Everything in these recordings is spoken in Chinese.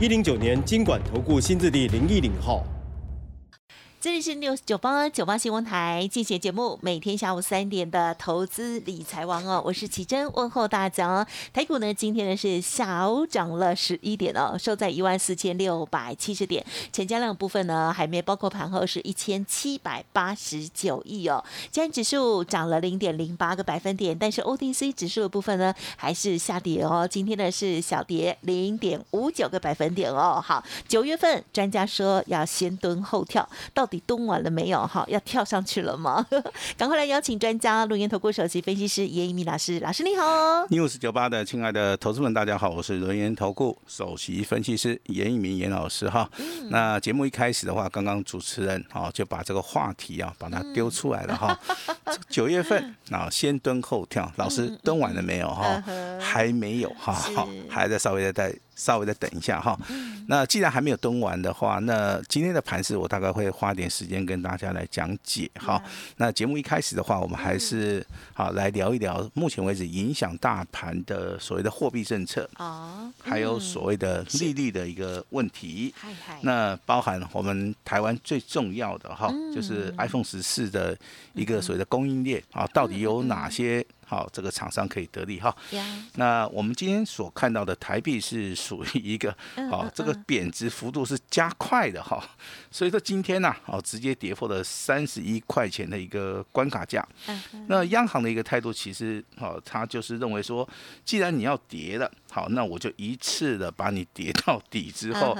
一零九年经管投顾新字第零一零号。这里是 news 九八九八新闻台进行节目，每天下午三点的投资理财王哦，我是奇珍，问候大家。台股呢，今天呢是小涨了十一点哦，收在一万四千六百七十点，成交量部分呢还没包括盘后是一千七百八十九亿哦。今天指数涨了零点零八个百分点，但是 OTC 指数的部分呢还是下跌哦，今天呢是小跌零点五九个百分点哦。好，九月份专家说要先蹲后跳，到底蹲完了没有？哈，要跳上去了吗？赶快来邀请专家，录音投顾首席分析师严一鸣老师，老师你好。news 九八的亲爱的投资们，大家好，我是轮研投顾首席分析师严一鸣严老师哈。那节目一开始的话，刚刚主持人啊就把这个话题啊把它丢出来了哈。这个 九月份啊，先蹲后跳，老师蹲完了没有哈？还没有哈，好，还在稍微的再稍微再等一下哈。那既然还没有蹲完的话，那今天的盘势我大概会花点时间跟大家来讲解哈。那节目一开始的话，我们还是好来聊一聊目前为止影响大盘的所谓的货币政策，哦，还有所谓的利率的一个问题。那包含我们台湾最重要的哈，就是 iPhone 十四的一个所谓的供应链啊，到底有哪些好这个厂商可以得利哈？那我们今天所看到的台币是属于一个哦、这个贬值幅度是加快的哈，所以说今天呢、哦直接跌破了三十一块钱的一个关卡价。嗯那央行的一个态度其实哦、他就是认为说，既然你要跌了，好，那我就一次的把你跌到底之后，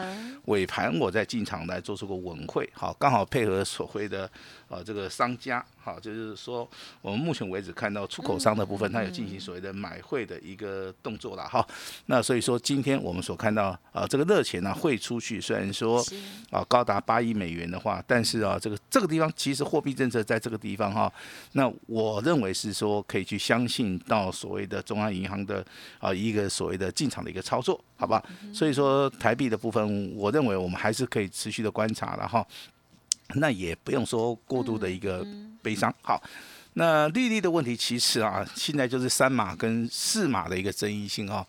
尾盘我再进场来做出个稳会，好，刚好配合所谓的呃这个商家，好，就是说我们目前为止看到出口商的部分，它有进行所谓的买汇的一个动作了哈。那所以说今天我们所看到啊这个热钱呢汇出去，虽然说是啊高达八亿美元的话，但是啊这个这个地方其实货币政策在这个地方哈，那我认为是说可以去相信到所谓的中央银行的啊一个所谓的进场的一个操作，好吧？所以说台币的部分，我认为我们还是可以持续的观察了哈。那也不用说过度的一个悲伤。好，那利率的问题，其实啊，现在就是三码跟四码的一个争议性哦。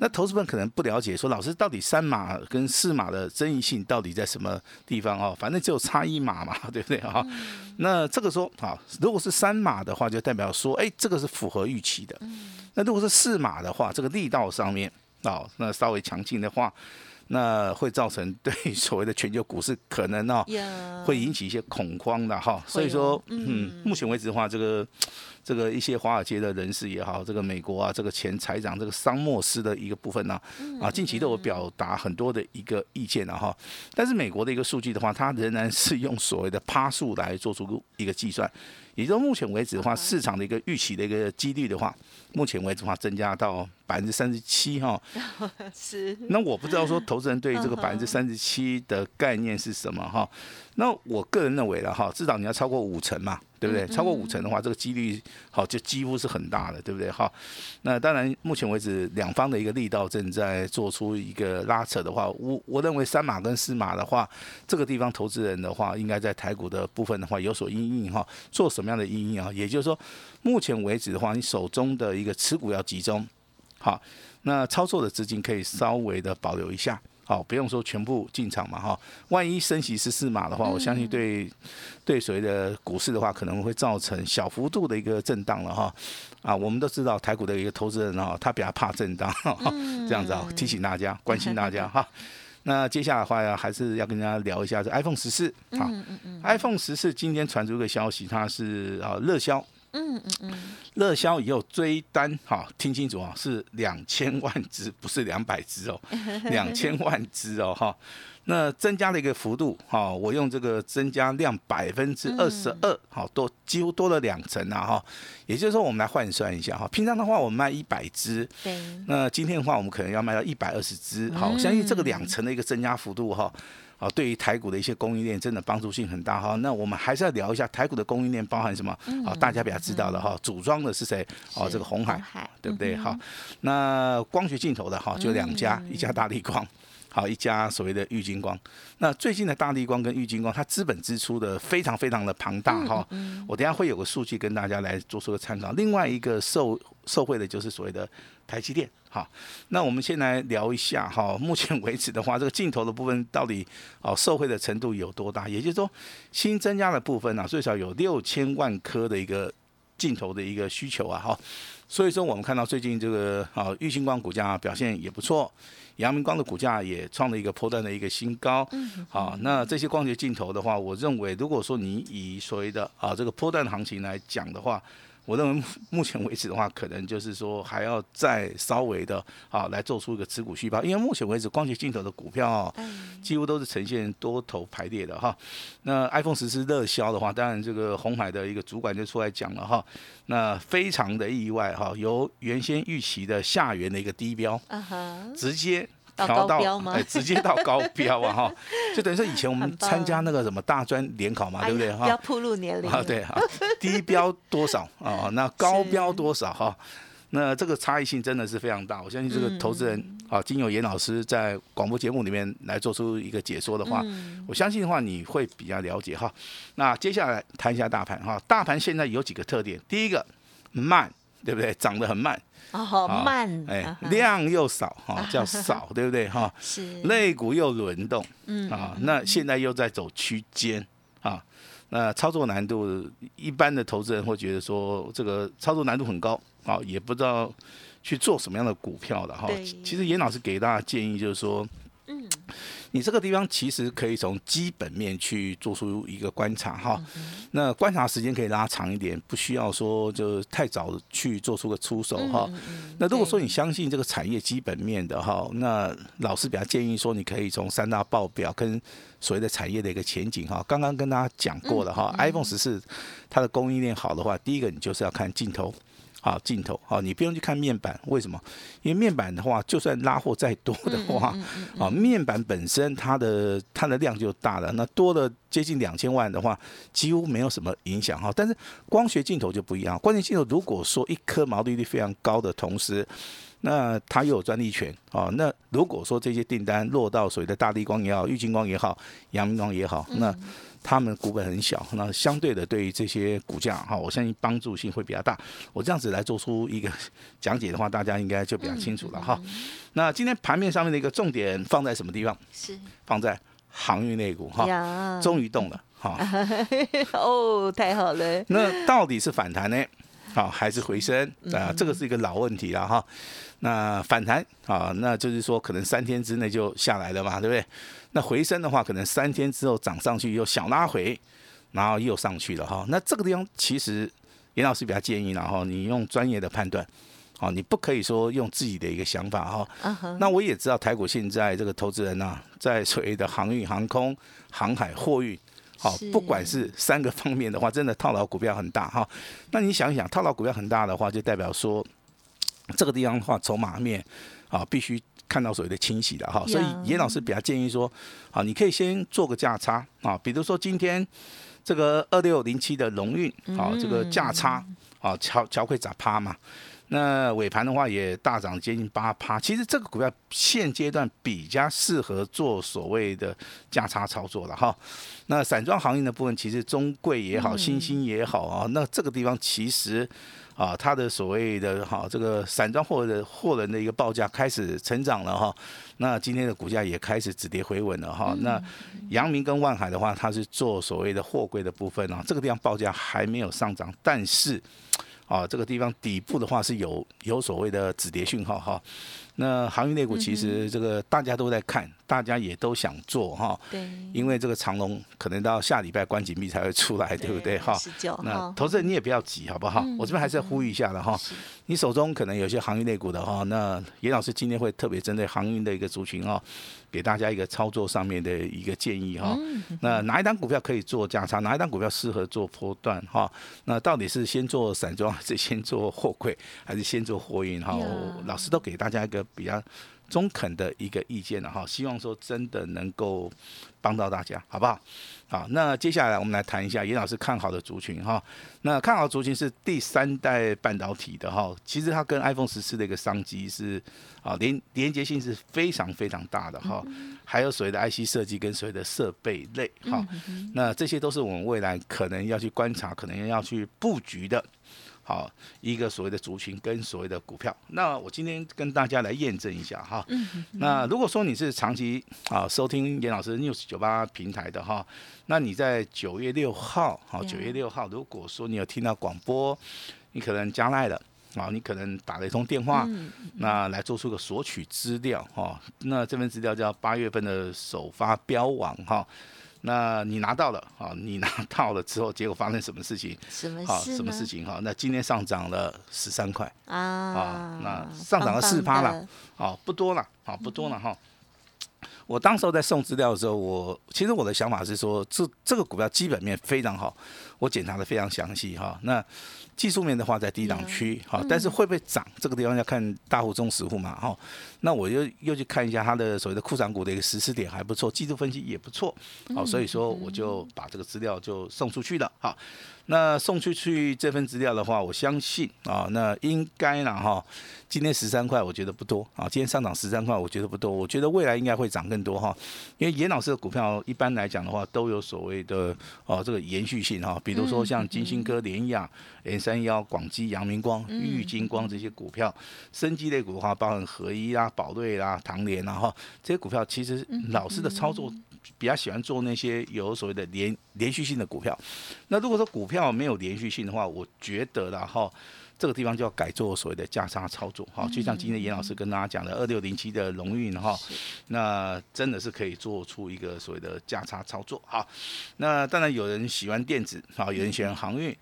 那投资们可能不了解，说老师到底三码跟四码的争议性到底在什么地方哦？反正只有差一码嘛，对不对啊？那这个说啊，如果是三码的话，就代表说，哎，这个是符合预期的。那如果是四码的话，这个力道上面哦，那稍微强劲的话，那会造成 对所谓的全球股市可能哦，会引起一些恐慌的哈。所以说，嗯，目前为止的话，这个这个一些华尔街的人士也好，这个美国啊，这个前财长这个桑莫斯的一个部分呢、啊，近期都有表达很多的一个意见了哈。但是美国的一个数据的话，它仍然是用所谓的趴数来做出一个计算。也就目前为止的话，市场的一个预期的一个几率的话，目前为止的话增加到百分之三十七哈。是那我不知道说投资人对这个百分之三十七的概念是什么哈？那我个人认为了哈，至少你要超过五成嘛，对不对？超过五成的话，这个几率好就几乎是很大的，对不对？哈，那当然目前为止两方的一个力道正在做出一个拉扯的话，我我认为三码跟四码的话，这个地方投资人的话，应该在台股的部分的话有所阴影哈，做什么样的阴影啊？也就是说，目前为止的话，你手中的一个持股要集中，好，那操作的资金可以稍微的保留一下。好，不用说全部进场嘛，哈。万一升息十四码的话，我相信对对所谓的股市的话，可能会造成小幅度的一个震荡了哈。啊，我们都知道台股的一个投资人哈，他比较怕震荡，哈这样子啊，提醒大家，关心大家哈。那接下来的话呀，还是要跟大家聊一下这 iPhone 十四。好，iPhone 十四今天传出一个消息，它是啊热销嗯嗯嗯，热销以后追单哈，听清楚啊，是两千万只，不是两百只哦，两千万只哦哈。那增加了一个幅度哈，我用这个增加量百分之二十二，好多几乎多了两成啊哈。也就是说，我们来换算一下哈，平常的话我们卖一百只，对，那今天的话我们可能要卖到一百二十只，好，我相信这个两成的一个增加幅度哈。啊，对于台股的一些供应链，真的帮助性很大哈。那我们还是要聊一下台股的供应链包含什么？啊，大家比较知道的哈，组装的是谁？哦，这个红海，对不对？好，那光学镜头的哈，就两家，一家大力光，好，一家所谓的玉金光。那最近的大力光跟玉金光，它资本支出的非常非常的庞大哈。我等下会有个数据跟大家来做出个参考。另外一个受受惠的就是所谓的台积电。好，那我们先来聊一下哈。目前为止的话，这个镜头的部分到底哦受惠的程度有多大？也就是说，新增加的部分呢，最少有六千万颗的一个镜头的一个需求啊哈。所以说，我们看到最近这个啊，玉星光股价表现也不错，阳明光的股价也创了一个破断的一个新高。嗯。好，那这些光学镜头的话，我认为如果说你以所谓的啊这个破断行情来讲的话，我认为目前为止的话，可能就是说还要再稍微的啊来做出一个持股续报，因为目前为止光学镜头的股票几乎都是呈现多头排列的哈。那 iPhone 十四热销的话，当然这个红海的一个主管就出来讲了哈，那非常的意外哈，由原先预期的下缘的一个低标，直接。调到哎，直接到高标啊哈，就等于说以前我们参加那个什么大专联考嘛，对不对哈？要铺路年龄啊，对啊，低标多少啊？那高标多少哈？那这个差异性真的是非常大。我相信这个投资人啊，经由严老师在广播节目里面来做出一个解说的话，我相信的话你会比较了解哈。那接下来谈一下大盘哈，大盘现在有几个特点，第一个慢，对不对？涨得很慢。哦，慢，哎，量又少，哈，叫少，对不对，哈？是，肋骨又轮动，嗯，啊，那现在又在走区间，啊，那操作难度，一般的投资人会觉得说，这个操作难度很高，啊，也不知道去做什么样的股票的哈。其实严老师给大家建议就是说。嗯，你这个地方其实可以从基本面去做出一个观察哈，那观察时间可以拉长一点，不需要说就太早去做出个出手哈。那如果说你相信这个产业基本面的哈，那老师比较建议说，你可以从三大报表跟所谓的产业的一个前景哈，刚刚跟大家讲过了哈，iPhone 十四它的供应链好的话，第一个你就是要看镜头。好镜头，好，你不用去看面板，为什么？因为面板的话，就算拉货再多的话，啊，面板本身它的它的量就大了，那多了接近两千万的话，几乎没有什么影响哈。但是光学镜头就不一样，光学镜头如果说一颗毛利率非常高的同时，那它又有专利权哦，那如果说这些订单落到所谓的大地光也好、玉金光也好、阳明光也好，那他们股本很小，那相对的对于这些股价哈，我相信帮助性会比较大。我这样子来做出一个讲解的话，大家应该就比较清楚了哈。那今天盘面上面的一个重点放在什么地方？是放在航运类股哈，终于动了哈。哦，太好了。那到底是反弹呢？好，还是回升啊？这个是一个老问题了哈。那反弹啊，那就是说可能三天之内就下来了嘛，对不对？那回升的话，可能三天之后涨上去又小拉回，然后又上去了哈。那这个地方其实严老师比较建议，然后你用专业的判断，好，你不可以说用自己的一个想法哈。那我也知道台股现在这个投资人呐，在所谓的航运、航空、航海、货运。好，不管是三个方面的话，真的套牢股票很大哈。那你想一想，套牢股票很大的话，就代表说这个地方的话，筹码面啊，必须看到所谓的清洗的哈。所以严老师比较建议说，啊，你可以先做个价差啊，比如说今天这个二六零七的龙运啊，这个价差啊，桥桥会咋趴嘛？那尾盘的话也大涨接近八趴，其实这个股票现阶段比较适合做所谓的价差操作了哈。那散装行业的部分，其实中贵也好，新兴也好啊，那这个地方其实啊，它的所谓的哈这个散装货的货人的一个报价开始成长了哈。那今天的股价也开始止跌回稳了哈。那阳明跟万海的话，它是做所谓的货柜的部分啊，这个地方报价还没有上涨，但是。啊，这个地方底部的话是有有所谓的止跌讯号哈。那航运类股其实这个大家都在看，大家也都想做哈。对，因为这个长龙可能到下礼拜关紧闭才会出来，对不对哈？那投资人你也不要急，好不好？我这边还是要呼吁一下的哈。你手中可能有些航运类股的哈，那严老师今天会特别针对航运的一个族群哈，给大家一个操作上面的一个建议哈。那哪一档股票可以做价差？哪一档股票适合做波段哈？那到底是先做散装，还是先做货柜，还是先做货运哈？老师都给大家一个。比较中肯的一个意见了哈，希望说真的能够帮到大家，好不好？好，那接下来我们来谈一下严老师看好的族群哈。那看好族群是第三代半导体的哈，其实它跟 iPhone 十四的一个商机是啊连连接性是非常非常大的哈。还有所谓的 IC 设计跟所谓的设备类哈，那这些都是我们未来可能要去观察，可能要去布局的。好，一个所谓的族群跟所谓的股票，那我今天跟大家来验证一下哈。那如果说你是长期啊收听严老师 news 九八平台的哈，那你在九月六号，好九月六号，如果说你有听到广播，你可能加赖了啊，你可能打了一通电话，那来做出个索取资料哈，那这份资料叫八月份的首发标王哈。那你拿到了啊？你拿到了之后，结果发生什么事情？什么事？什么事情哈？那今天上涨了十三块啊啊！那上涨了四趴了，啊，不多了，啊，不多了哈。我当时候在送资料的时候，我其实我的想法是说，这这个股票基本面非常好，我检查的非常详细哈。那技术面的话在低档区哈，但是会不会涨？这个地方要看大户、中实户嘛哈。那我又又去看一下它的所谓的库藏股的一个实施点还不错，技术分析也不错，好，所以说我就把这个资料就送出去了哈。那送出去这份资料的话，我相信啊，那应该了哈。今天十三块，我觉得不多啊。今天上涨十三块，我觉得不多。我觉得未来应该会涨更多哈。因为严老师的股票一般来讲的话，都有所谓的哦这个延续性哈。比如说像金星科、联雅、N 三幺、广基、阳明光、玉金光这些股票，生机类股的话，包含合一啊、宝瑞啦、唐联啊哈，这些股票其实老师的操作。比较喜欢做那些有所谓的连连续性的股票。那如果说股票没有连续性的话，我觉得然后这个地方就要改做所谓的价差操作哈。就像今天严老师跟大家讲的二六零七的荣运哈，那真的是可以做出一个所谓的价差操作哈。那当然有人喜欢电子哈，有人喜欢航运，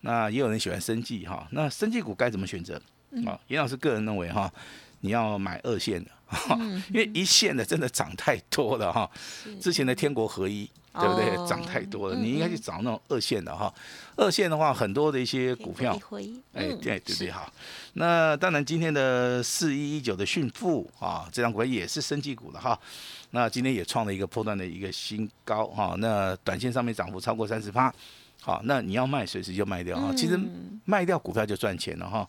那也有人喜欢生技哈。那生技股该怎么选择啊？严老师个人认为哈，你要买二线的。因为一线的真的涨太多了哈，之前的天国合一，对不对？涨太多了，你应该去找那种二线的哈。二线的话，很多的一些股票，哎，对对对，好。那当然，今天的四一一九的迅富啊，这张股票也是升绩股了哈。那今天也创了一个破断的一个新高哈。那短线上面涨幅超过三十趴。好，那你要卖，随时就卖掉哈。其实卖掉股票就赚钱了哈。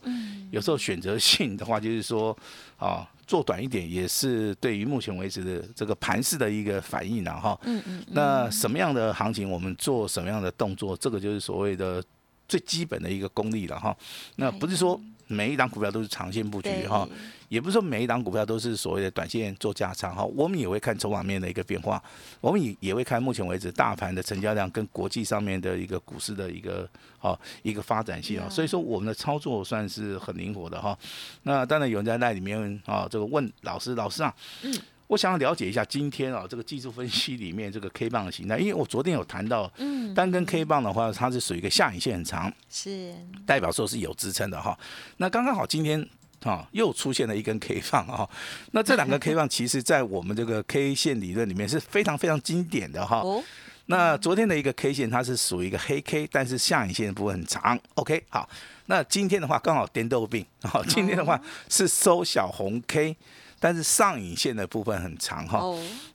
有时候选择性的话，就是说，啊，做短一点也是对于目前为止的这个盘势的一个反应了哈。嗯嗯。那什么样的行情，我们做什么样的动作，这个就是所谓的最基本的一个功力了哈。那不是说。每一档股票都是长线布局哈，也不是说每一档股票都是所谓的短线做价差哈。我们也会看筹码面的一个变化，我们也也会看目前为止大盘的成交量跟国际上面的一个股市的一个好一个发展性啊。所以说我们的操作算是很灵活的哈。那当然有人在那里面啊，这个问老师，老师啊，嗯，我想要了解一下今天啊这个技术分析里面这个 K 棒的形态，因为我昨天有谈到，嗯，单根 K 棒的话，它是属于一个下影线很长，是代表说是有支撑的哈。那刚刚好今天啊又出现了一根 K 棒啊，那这两个 K 棒其实在我们这个 K 线理论里面是非常非常经典的哈。那昨天的一个 K 线它是属于一个黑 K，但是下影线的部分很长。OK，好，那今天的话刚好颠豆病，好，今天的话是收小红 K。但是上影线的部分很长哈，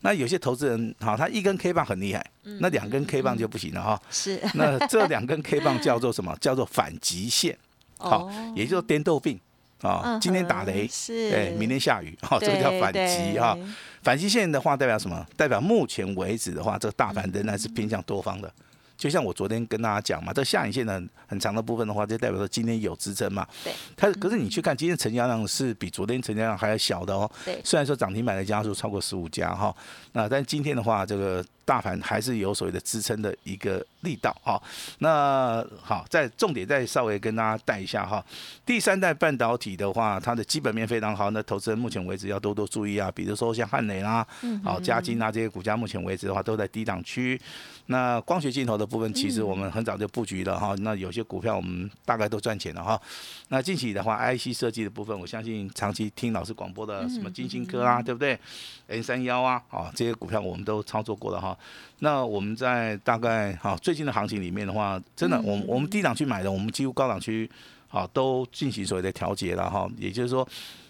那有些投资人哈，他一根 K 棒很厉害，那两根 K 棒就不行了哈。是，那这两根 K 棒叫做什么？叫做反极线，好，也就是颠豆病啊。今天打雷，是，哎，明天下雨，哈，这个叫反极哈。反极线的话代表什么？代表目前为止的话，这个大盘仍然是偏向多方的。就像我昨天跟大家讲嘛，这下影线的很很长的部分的话，就代表说今天有支撑嘛。对。它可是你去看今天成交量是比昨天成交量还要小的哦。对。虽然说涨停板的家数超过十五家哈，那但今天的话，这个大盘还是有所谓的支撑的一个力道哈。那好，再重点再稍微跟大家带一下哈。第三代半导体的话，它的基本面非常好，那投资人目前为止要多多注意啊。比如说像汉磊啦，好嘉金啊这些股价，目前为止的话都在低档区。那光学镜头的部分，其实我们很早就布局了哈。那有些股票我们大概都赚钱了哈。那近期的话，IC 设计的部分，我相信长期听老师广播的什么金星科啊，对不对？N 三幺啊，啊这些股票我们都操作过了哈。那我们在大概哈最近的行情里面的话，真的，我我们低档去买的，我们几乎高档区啊都进行所谓的调节了哈。也就是说。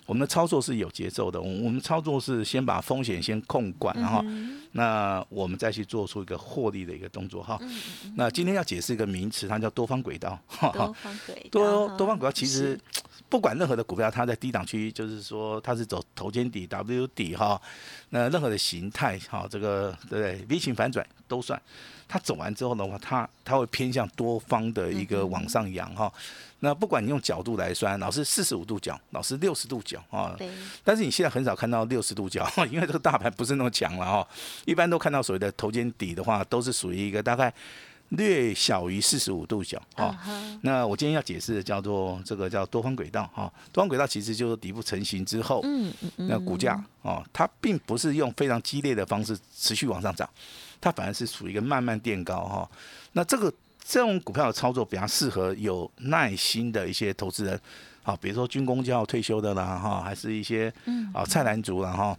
我们的操作是有节奏的，我我们操作是先把风险先控管，然后那我们再去做出一个获利的一个动作哈。那今天要解释一个名词，它叫多方轨道。多方轨道。多多方轨道其实不管任何的股票，它在低档区，就是说它是走头肩底 W 底哈。那任何的形态哈，这个对不对？V 型反转都算。它走完之后的话，它它会偏向多方的一个往上扬哈。那不管你用角度来算，老师四十五度角，老师六十度角啊。对。但是你现在很少看到六十度角，因为这个大盘不是那么强了哈。一般都看到所谓的头肩底的话，都是属于一个大概略小于四十五度角啊。那我今天要解释的叫做这个叫多方轨道哈。多方轨道其实就是底部成型之后，嗯嗯嗯，那股价哦，它并不是用非常激烈的方式持续往上涨，它反而是属于一个慢慢垫高哈。那这个。这种股票的操作比较适合有耐心的一些投资人，好，比如说军工就要退休的啦，哈，还是一些啊菜篮族了哈，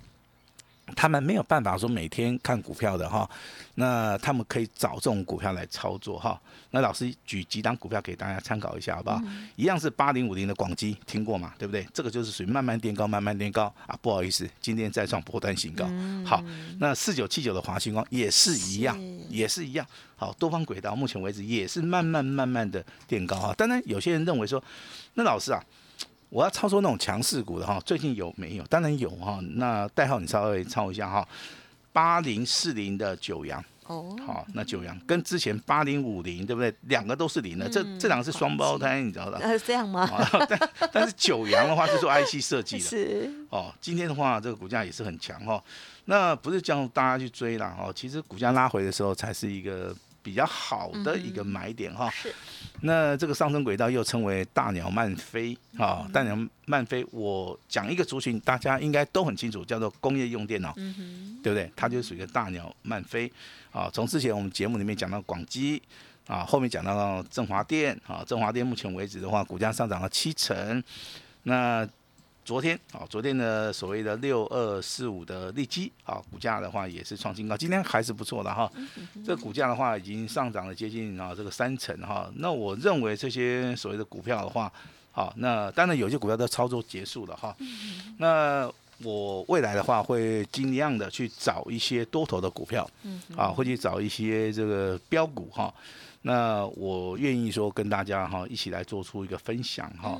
他们没有办法说每天看股票的哈，那他们可以找这种股票来操作哈。那老师举几档股票给大家参考一下，好不好？一样是八零五零的广基，听过嘛？对不对？这个就是属于慢慢垫高，慢慢垫高啊。不好意思，今天再创波段新高。好，那四九七九的华星光也是一样，也是一样。好，多方轨道目前为止也是慢慢慢慢的垫高啊。当然，有些人认为说，那老师啊，我要操作那种强势股的哈，最近有没有？当然有哈。那代号你稍微抄一下哈，八零四零的九阳。哦，好，那九阳跟之前八零五零对不对？两个都是零的，这这两个是双胞胎，你知道的。呃，这样吗？但但是九阳的话是做 IC 设计的。是。哦，今天的话这个股价也是很强哈。那不是叫大家去追啦哦，其实股价拉回的时候才是一个比较好的一个买点哈。是。那这个上升轨道又称为大鸟慢飞啊，大鸟慢飞，我讲一个族群，大家应该都很清楚，叫做工业用电脑，对不对？它就属于一个大鸟慢飞。啊，从之前我们节目里面讲到广基，啊，后面讲到振华电，啊，振华电目前为止的话，股价上涨了七成。那昨天，啊，昨天的所谓的六二四五的利基，啊，股价的话也是创新高，今天还是不错的哈。这个股价的话已经上涨了接近啊这个三成哈。那我认为这些所谓的股票的话，好，那当然有些股票都操作结束了哈。那我未来的话会尽量的去找一些多头的股票，啊，会去找一些这个标股哈。那我愿意说跟大家哈一起来做出一个分享哈。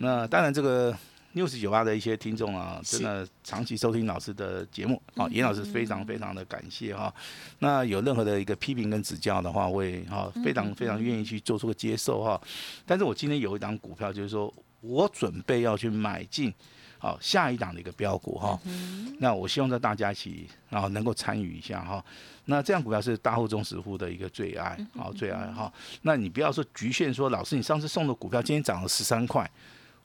那当然这个六十九八的一些听众啊，真的长期收听老师的节目啊，严老师非常非常的感谢哈。那有任何的一个批评跟指教的话，会哈非常非常愿意去做出个接受哈。但是我今天有一档股票，就是说我准备要去买进。好，下一档的一个标股哈，那我希望在大家一起，然后能够参与一下哈。那这样股票是大户中实户的一个最爱，好最爱哈。那你不要说局限说，老师你上次送的股票今天涨了十三块。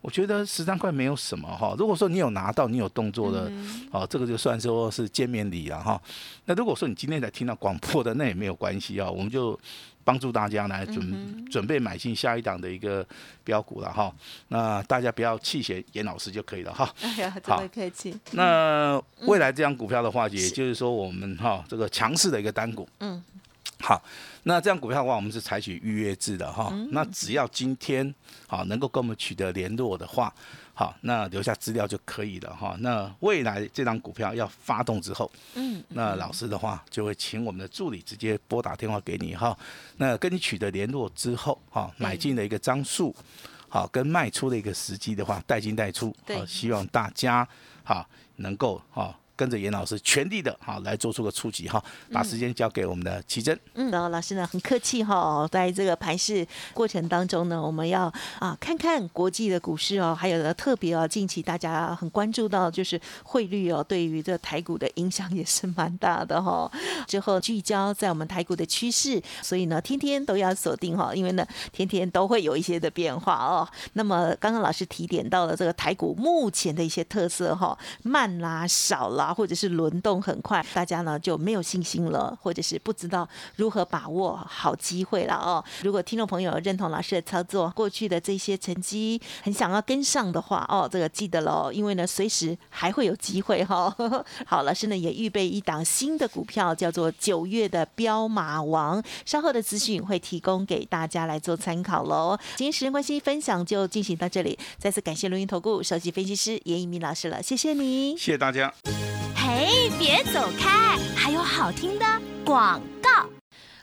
我觉得十三块没有什么哈，如果说你有拿到，你有动作的，哦，这个就算说是见面礼了哈。那如果说你今天才听到广播的，那也没有关系啊，我们就帮助大家来准准备买进下一档的一个标股了哈。那大家不要弃嫌严老师就可以了哈。哎呀，这么客气。那未来这张股票的话，也就是说我们哈这个强势的一个单股，嗯。好，那这样股票的话，我们是采取预约制的哈。那只要今天好能够跟我们取得联络的话，好，那留下资料就可以了哈。那未来这张股票要发动之后，嗯，那老师的话就会请我们的助理直接拨打电话给你哈。那跟你取得联络之后，哈，买进的一个张数，好，跟卖出的一个时机的话，带进带出，对，希望大家好能够哈跟着严老师全力的哈来做出个出击哈，把时间交给我们的奇珍。嗯，然后老师呢很客气哈，在这个盘市过程当中呢，我们要啊看看国际的股市哦，还有呢特别哦，近期大家很关注到就是汇率哦，对于这台股的影响也是蛮大的哈。之后聚焦在我们台股的趋势，所以呢天天都要锁定哈，因为呢天天都会有一些的变化哦。那么刚刚老师提点到了这个台股目前的一些特色哈，慢啦、少啦，或者是轮动很快，大家呢就没有信心了，或者是不知道如何把握好机会了哦。如果听众朋友认同老师的操作，过去的这些成绩很想要跟上的话哦，这个记得喽，因为呢随时还会有机会哈。好，老师呢也预备一档新的股票，叫做九月的标马王，稍后的资讯会提供给大家来做参考喽。今天时间关系，分享就进行到这里，再次感谢录音投顾首席分析师严一鸣老师了，谢谢你，谢谢大家。哎，别走开，还有好听的广告。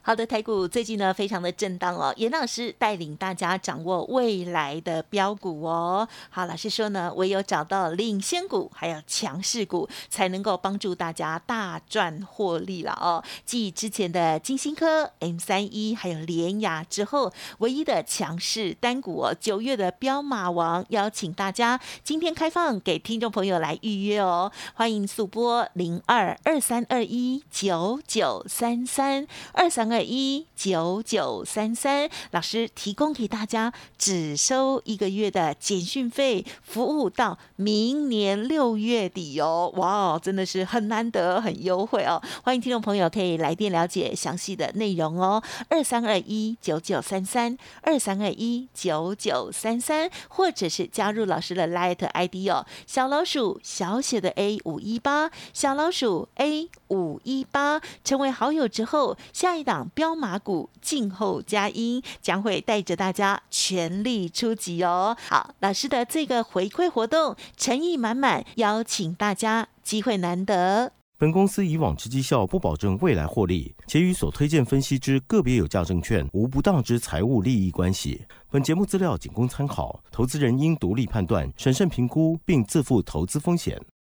好的，台股最近呢非常的震荡哦，严老师带领大家掌握未来的标股哦。好，老师说呢，唯有找到领先股，还有强势股，才能够帮助大家大赚获利了哦。继之前的金星科、M 三一还有联雅之后，唯一的强势单股哦，九月的标马王，邀请大家今天开放给听众朋友来预约哦，欢迎速拨零二二三二一九九三三二三。二一九九三三，老师提供给大家，只收一个月的简讯费，服务到明年六月底哦！哇哦，真的是很难得，很优惠哦！欢迎听众朋友可以来电了解详细的内容哦，二三二一九九三三，二三二一九九三三，或者是加入老师的 Light ID 哦，小老鼠小写的 A 五一八，小老鼠 A 五一八，成为好友之后，下一档档。标马股静候佳音将会带着大家全力出击哦！好，老师的这个回馈活动诚意满满，邀请大家，机会难得。本公司以往之绩效不保证未来获利，且与所推荐分析之个别有价证券无不当之财务利益关系。本节目资料仅供参考，投资人应独立判断、审慎评估，并自负投资风险。